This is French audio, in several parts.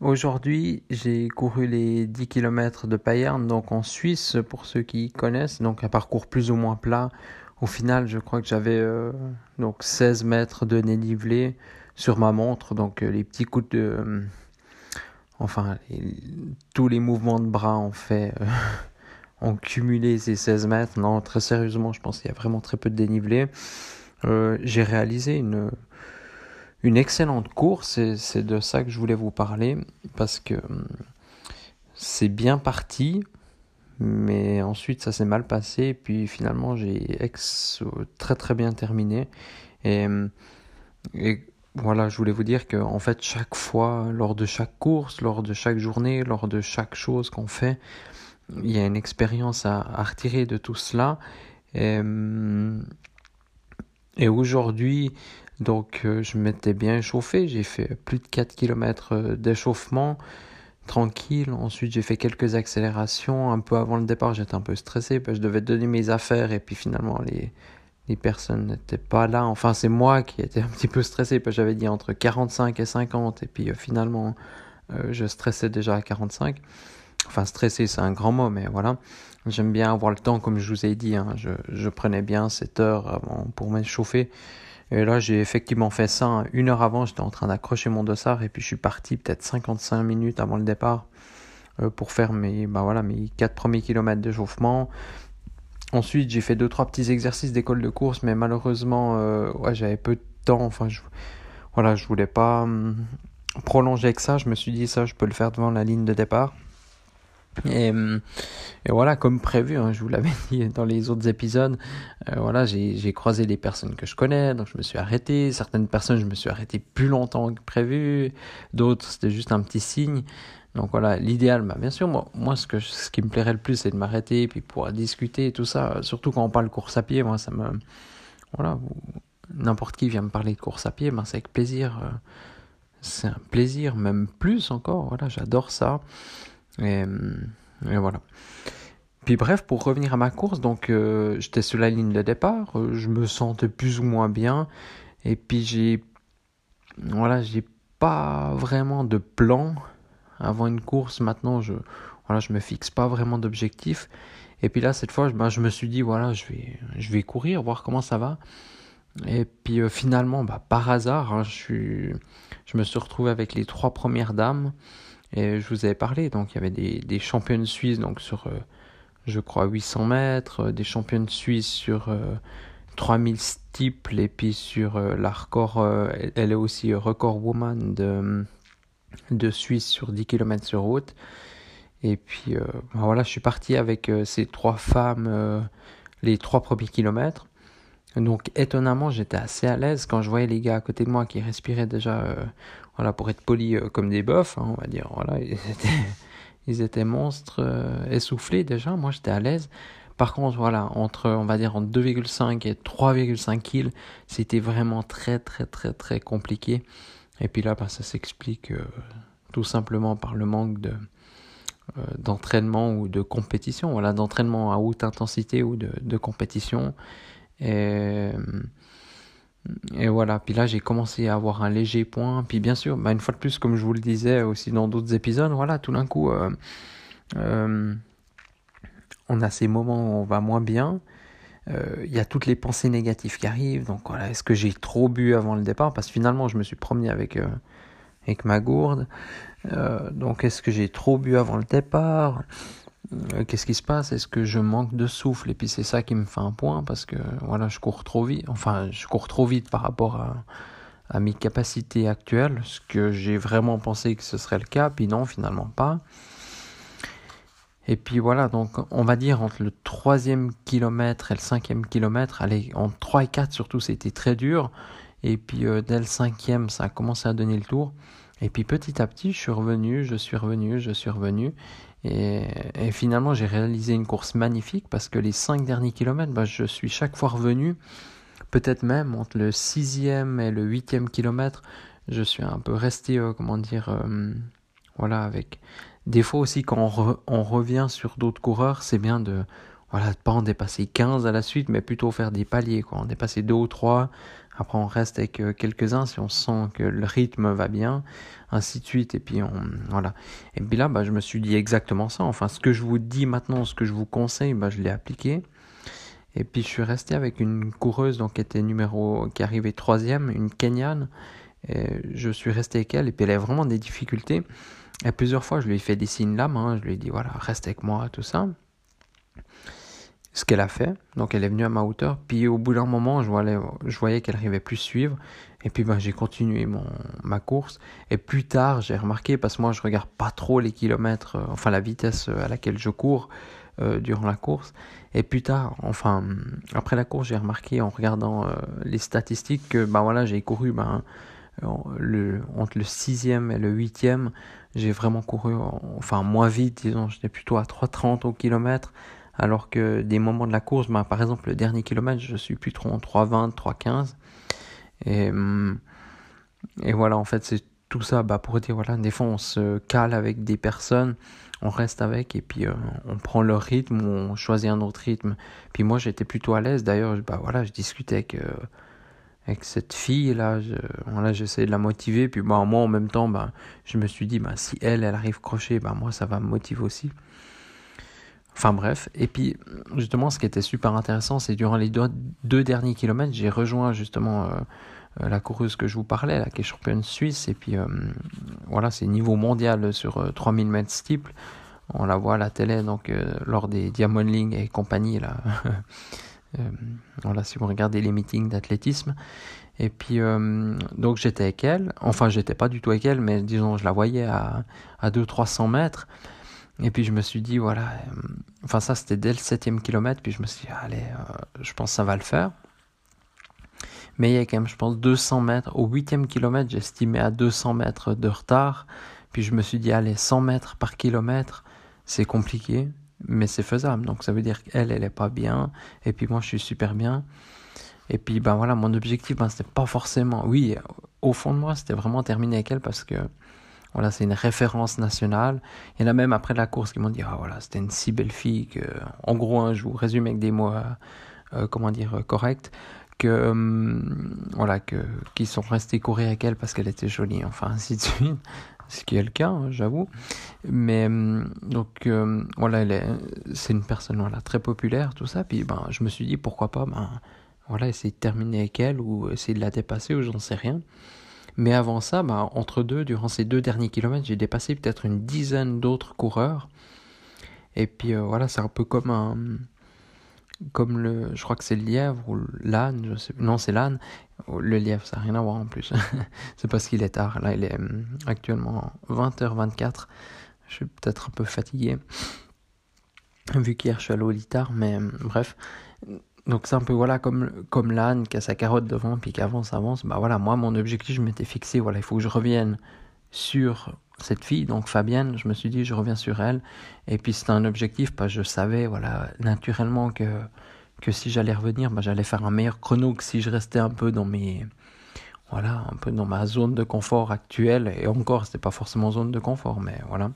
Aujourd'hui, j'ai couru les 10 km de Payerne, donc en Suisse, pour ceux qui connaissent, donc un parcours plus ou moins plat au final, je crois que j'avais euh, donc 16 mètres de dénivelé sur ma montre, donc euh, les petits coups de... Euh, enfin, tous les mouvements de bras ont fait... ont cumulé ces 16 mètres. Non, très sérieusement, je pense qu'il y a vraiment très peu de dénivelé. J'ai réalisé une, une excellente course et c'est de ça que je voulais vous parler parce que hum, c'est bien parti. Mais ensuite, ça s'est mal passé. Et puis finalement, j'ai ex très très bien terminé. Et, et, voilà, je voulais vous dire que en fait, chaque fois, lors de chaque course, lors de chaque journée, lors de chaque chose qu'on fait, il y a une expérience à, retirer de tout cela. Et, et aujourd'hui, donc, je m'étais bien chauffé. J'ai fait plus de 4 km d'échauffement tranquille. Ensuite, j'ai fait quelques accélérations. Un peu avant le départ, j'étais un peu stressé parce que je devais donner mes affaires et puis finalement, les, personnes n'étaient pas là. Enfin, c'est moi qui étais un petit peu stressé parce que j'avais dit entre 45 et 50 et puis euh, finalement, euh, je stressais déjà à 45. Enfin, stressé, c'est un grand mot, mais voilà. J'aime bien avoir le temps, comme je vous ai dit. Hein. Je, prenais bien cette heure avant pour m'échauffer. Et là, j'ai effectivement fait ça. Une heure avant, j'étais en train d'accrocher mon dossard et puis je suis parti peut-être 55 minutes avant le départ euh, pour faire mes, bah voilà, mes 4 premiers kilomètres d'échauffement. Ensuite, j'ai fait deux trois petits exercices d'école de course, mais malheureusement, euh, ouais, j'avais peu de temps. Enfin, je, voilà, je voulais pas hum, prolonger avec ça. Je me suis dit ça, je peux le faire devant la ligne de départ. Et, voilà, comme prévu, hein, je vous l'avais dit dans les autres épisodes, euh, voilà, j'ai croisé des personnes que je connais, donc je me suis arrêté. Certaines personnes, je me suis arrêté plus longtemps que prévu. D'autres, c'était juste un petit signe. Donc voilà, l'idéal, bah, bien sûr, moi, moi ce, que, ce qui me plairait le plus, c'est de m'arrêter, puis pouvoir discuter et tout ça. Surtout quand on parle course à pied, moi, ça me... Voilà, n'importe qui vient me parler de course à pied, ben, c'est avec plaisir. Euh, c'est un plaisir, même plus encore. Voilà, j'adore ça. Et, voilà. Puis bref, pour revenir à ma course, donc euh, j'étais sur la ligne de départ, euh, je me sentais plus ou moins bien, et puis j'ai, voilà, j'ai pas vraiment de plan avant une course. Maintenant, je, voilà, je me fixe pas vraiment d'objectif. Et puis là, cette fois, ben, je me suis dit, voilà, je vais, je vais courir, voir comment ça va. Et puis euh, finalement, bah, par hasard, hein, je, je me suis retrouvé avec les trois premières dames. Et je vous avais parlé, donc il y avait des, des championnes suisses donc sur, euh, je crois, 800 mètres, euh, des championnes suisses sur 3000 euh, steeples, et puis sur la record, elle est aussi record woman de, de Suisse sur 10 km sur route. Et puis ben voilà, je suis parti avec ces trois femmes les trois premiers kilomètres. Donc étonnamment, j'étais assez à l'aise quand je voyais les gars à côté de moi qui respiraient déjà voilà, pour être poli euh, comme des bofs, hein, on va dire. Voilà, ils étaient, ils étaient monstres euh, essoufflés déjà. Moi, j'étais à l'aise. Par contre, voilà, entre, on va dire, entre 2,5 et 3,5 kg, c'était vraiment très, très, très, très compliqué. Et puis là, bah, ça s'explique euh, tout simplement par le manque de, d'entraînement ou de compétition. Voilà, d'entraînement à haute intensité ou de, de compétition. Et et voilà, puis là j'ai commencé à avoir un léger point. Puis bien sûr, bah, une fois de plus, comme je vous le disais aussi dans d'autres épisodes, voilà, tout d'un coup, euh, euh, on a ces moments où on va moins bien. Euh, il y a toutes les pensées négatives qui arrivent. Donc voilà, est-ce que j'ai trop bu avant le départ? Parce que finalement, je me suis promené avec, avec ma gourde. donc est-ce que j'ai trop bu avant le départ? Euh, qu'est-ce qui se passe? Est-ce que je manque de souffle? Et puis c'est ça qui me fait un point parce que voilà, je cours trop vite. Enfin, je cours trop vite par rapport à, mes capacités actuelles, ce que j'ai vraiment pensé que ce serait le cas, puis non, finalement pas. Et puis voilà, donc on va dire entre le troisième kilomètre et le cinquième kilomètre, allez, entre 3 et 4 surtout, c'était très dur. Et puis euh, dès le cinquième, ça a commencé à donner le tour. Et puis petit à petit, je suis revenu, je suis revenu, je suis revenu. Et, finalement, j'ai réalisé une course magnifique parce que les cinq derniers kilomètres, bah, je suis chaque fois revenu. Peut-être même entre le sixième et le huitième kilomètre, je suis un peu resté, euh, comment dire, euh, voilà, avec des fois aussi quand on, on revient sur d'autres coureurs, c'est bien de voilà, pas en dépasser 15 à la suite, mais plutôt faire des paliers, quoi. En dépasser deux ou trois, après on reste avec euh, quelques-uns si on sent que le rythme va bien, ainsi de suite, et puis on, voilà. Et puis là, bah, je me suis dit exactement ça. Enfin, ce que je vous dis maintenant, ce que je vous conseille, bah, je l'ai appliqué. Et puis je suis resté avec une coureuse donc qui était numéro, qui arrivait troisième, une Kenyane. Et je suis resté avec elle et puis elle a vraiment des difficultés. Et plusieurs fois, je lui ai fait des signes là, main, je lui ai dit voilà, reste avec moi, tout ça. Ce qu'elle a fait, donc elle est venue à ma hauteur. Puis au bout d'un moment, je voyais, je voyais qu'elle n'arrivait plus suivre. Et puis ben, j'ai continué mon, ma course. Et plus tard, j'ai remarqué, parce que moi je regarde pas trop les kilomètres, euh, enfin la vitesse à laquelle je cours euh, durant la course. Et plus tard, enfin après la course, j'ai remarqué en regardant euh, les statistiques que ben voilà, j'ai couru ben, le, entre le sixième et le huitième, j'ai vraiment couru, enfin moins vite, disons, j'étais plutôt à 3,30 au kilomètre, alors que des moments de la course, bah, par exemple le dernier kilomètre, je suis plus trop en 3,20, 3,15. Et, hum, et voilà, en fait, c'est tout ça bah, pour dire, voilà, des fois on se cale avec des personnes, on reste avec et puis euh, on prend leur rythme on choisit un autre rythme. Puis moi j'étais plutôt à l'aise, d'ailleurs, bah, voilà, je discutais avec... Euh, avec cette fille là voilà j'essayais de la motiver puis bah moi en même temps bah je me suis dit bah si elle elle arrive crochet bah moi ça va me motiver aussi enfin bref et puis justement ce qui était super intéressant c'est durant les deux, derniers kilomètres j'ai rejoint justement euh, euh, la coureuse que je vous parlais là qui est championne suisse et puis euh, voilà c'est niveau mondial sur 3000 mètres steeple on la voit à la télé donc lors des Diamond League et compagnie là voilà, si vous regardez les meetings d'athlétisme. Et puis, donc j'étais avec elle. Enfin, j'étais pas du tout avec elle, mais disons, je la voyais à, à 200-300 mètres. Et puis je me suis dit, voilà, euh, enfin ça c'était dès le septième kilomètre, puis je me suis dit, allez, je pense que ça va le faire. Mais il y a quand même, je pense, 200 mètres. Au huitième kilomètre, j'estimais à 200 mètres de retard. Puis je me suis dit, allez, 100 mètres par kilomètre, c'est compliqué mais c'est faisable. Donc ça veut dire qu'elle, elle est pas bien, et puis moi je suis super bien. Et puis ben voilà, mon objectif, ben, c'était pas forcément, oui, au fond de moi, c'était vraiment terminer avec elle parce que voilà, c'est une référence nationale. Il y en a même après la course qui m'ont dit, ah voilà, c'était une si belle fille que, en gros, hein, je vous résume avec des mots, euh, euh, comment dire, corrects, que, hum, voilà, que, qui sont restés courir avec elle parce qu'elle était jolie, enfin, ainsi de suite ce qui est le cas, hein, j'avoue. Mais hum, donc euh, voilà, c'est une personne voilà, très populaire, tout ça. Puis ben, je me suis dit pourquoi pas, ben, voilà, essayer de terminer avec elle ou essayer de la dépasser ou j'en sais rien. Mais avant ça, ben, entre deux, durant ces deux derniers kilomètres, j'ai dépassé peut-être une dizaine d'autres coureurs. Et puis euh, voilà, c'est un peu comme un comme le, je crois que c'est le lièvre ou l'âne, je sais, non c'est l'âne, le lièvre ça n'a rien à voir en plus, c'est parce qu'il est tard, là il est hum, actuellement 20h24, je suis peut-être un peu fatigué, vu qu'hier je suis allé au lit tard, mais hum, bref, donc c'est un peu voilà comme, comme l'âne qui a sa carotte devant puis qui avance, avance, bah voilà, moi mon objectif je m'étais fixé, voilà, il faut que je revienne sur cette fille, donc Fabienne, je me suis dit, je reviens sur elle. Et puis c'était un objectif, parce que je savais, voilà, naturellement que, que si j'allais revenir, bah, j'allais faire un meilleur chrono que si je restais un peu dans mes, voilà, un peu dans ma zone de confort actuelle. Et encore, c'était pas forcément zone de confort, mais voilà.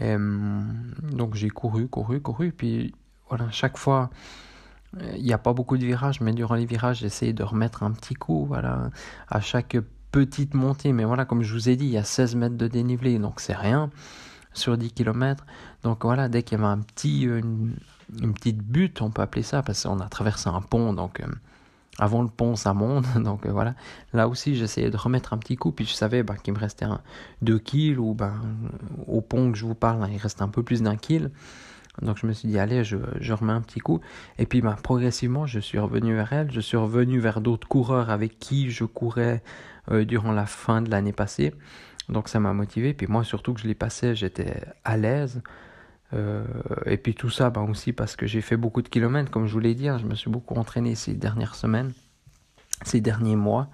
Hum, donc j'ai couru, couru, couru. Puis voilà, chaque fois, il n'y a pas beaucoup de virages, mais durant les virages, j'essayais de remettre un petit coup, voilà, à chaque petite montée, mais voilà, comme je vous ai dit, il y a 16 mètres de dénivelé, donc c'est rien sur 10 km. Donc voilà, dès qu'il y avait un petit, euh, une, petite butte, on peut appeler ça, parce qu'on a traversé un pont, donc euh, avant le pont, ça monte. Donc euh, voilà, là aussi, j'essayais de remettre un petit coup, puis je savais bah, qu'il me restait un, 2 kills, ou ben au pont que je vous parle, hein, il reste un peu plus d'un kill. Donc je me suis dit, allez, je, remets un petit coup. Et puis bah, progressivement, je suis revenu vers elle, je suis revenu vers d'autres coureurs avec qui je courais euh, durant la fin de l'année passée. Donc ça m'a motivé. Puis moi, surtout que je l'ai passé, j'étais à l'aise. Euh, et puis tout ça, bah, aussi parce que j'ai fait beaucoup de kilomètres, comme je vous l'ai dit, hein, je me suis beaucoup entraîné ces dernières semaines. ces derniers mois.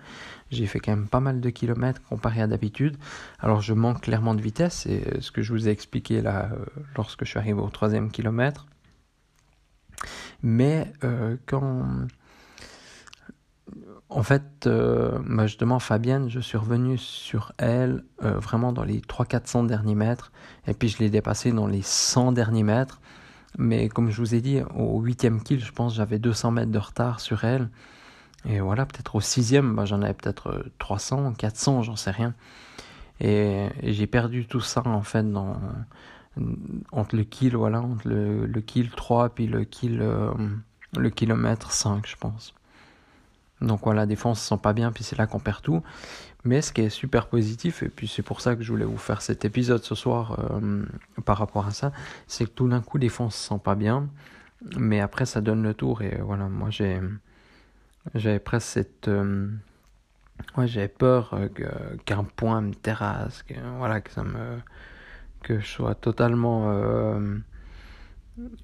J'ai fait quand même pas mal de kilomètres comparé à d'habitude. Alors je manque clairement de vitesse, c'est ce que je vous ai expliqué là lorsque je suis arrivé au troisième kilomètre. Mais quand en fait, euh, bah, justement, Fabienne, je suis revenu sur elle euh, vraiment dans les 300-400 derniers mètres. Et puis je l'ai dépassé dans les 100 derniers mètres. Mais comme je vous ai dit, au 8e kill, je pense j'avais 200 mètres de retard sur elle. Et voilà, peut-être au 6e, bah, j'en avais peut-être 300, euh, 400, j'en sais rien. Et, j'ai perdu tout ça en fait dans, entre le kill, voilà, entre le, le kill 3 puis le kill, le kilomètre 5, je pense. Donc voilà, fois on se sent pas bien, puis c'est là qu'on perd tout. Mais ce qui est super positif, et puis c'est pour ça que je voulais vous faire cet épisode ce soir euh, par rapport à ça, c'est que tout d'un coup, on se sent pas bien, mais après ça donne le tour. Et voilà, moi j'ai j'avais presque cette. Euh, ouais, j'avais peur euh, qu'un point me terrasse, que, voilà, que ça me. que je sois totalement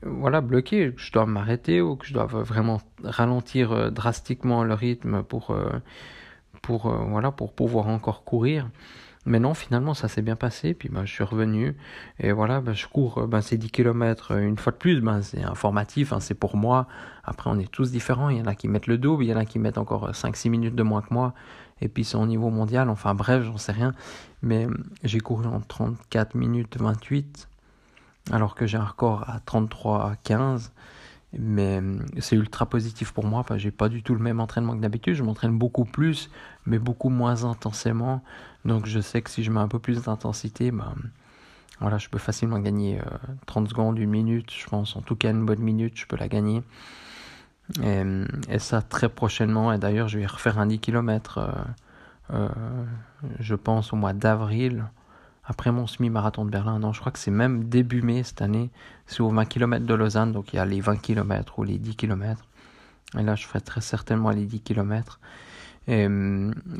voilà, bloqué, que je dois m'arrêter ou que je dois vraiment ralentir euh, drastiquement le rythme pour, euh, pour, euh, voilà, pour pouvoir encore courir. Mais non, finalement, ça s'est bien passé. Puis ben, je suis revenu. Et voilà, ben, je cours ben, ces 10 km une fois de plus. Ben, c'est informatif, hein, c'est pour moi. Après, on est tous différents. Il y en a qui mettent le double, il y en a qui mettent encore 5-6 minutes de moins que moi. Et puis, c'est au niveau mondial. Enfin, bref, j'en sais rien. Mais j'ai couru en 34 minutes 28 alors que j'ai un record à 33 à 15 mais hum, c'est ultra positif pour moi que j'ai pas du tout le même entraînement que d'habitude je m'entraîne beaucoup plus mais beaucoup moins intensément donc je sais que si je mets un peu plus d'intensité ben voilà je peux facilement gagner 30 euh, secondes une minute je pense en tout cas une bonne minute je peux la gagner et, ça très prochainement et d'ailleurs je vais refaire un 10 km euh, euh, je pense au mois d'avril après mon semi-marathon de Berlin. Non, je crois que c'est même début mai cette année. C'est aux 20 km de Lausanne, donc il y a les 20 km ou les 10 km. Et là, je ferai très certainement les 10 km. Et,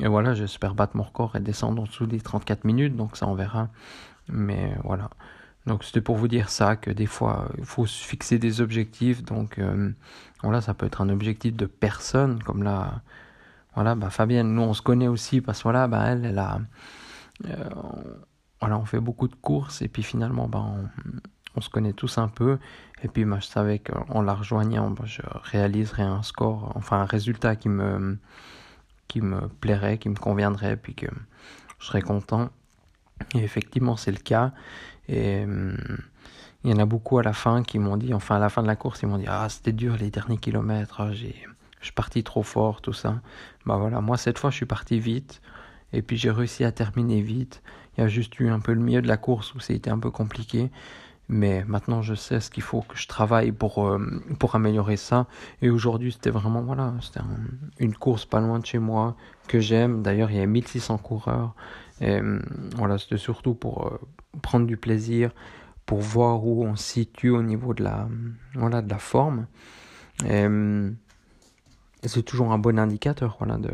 voilà, j'espère battre mon record et descendre en dessous des 34 minutes, donc ça on verra. Mais voilà. Donc c'était pour vous dire ça, que des fois, il faut se fixer des objectifs. Donc euh, voilà, ça peut être un objectif de personne, comme là, voilà, bah Fabienne, nous on se connaît aussi, parce que voilà, bah elle, elle a... Euh, voilà, on fait beaucoup de courses et puis finalement, ben, on, se connaît tous un peu. Et puis, ben, je savais qu'en la rejoignant, ben, je réaliserais un score, enfin un résultat qui me, qui me plairait, qui me conviendrait, puis que je serais content. Et effectivement, c'est le cas. Et il y en a beaucoup à la fin qui m'ont dit, enfin à la fin de la course, ils m'ont dit Ah, c'était dur les derniers kilomètres, ah, j'ai, je suis parti trop fort, tout ça. Bah voilà, moi cette fois, je suis parti vite. Et puis j'ai réussi à terminer vite. Il y a juste eu un peu le milieu de la course où c'était un peu compliqué. Mais maintenant, je sais ce qu'il faut que je travaille pour, euh, pour améliorer ça. Et aujourd'hui, c'était vraiment, voilà, c'était une course pas loin de chez moi que j'aime. D'ailleurs, il y a 1600 coureurs. Euh, voilà, c'était surtout pour euh, prendre du plaisir, pour voir où on se situe au niveau de la, voilà, de la forme. C'est toujours un bon indicateur, voilà, de,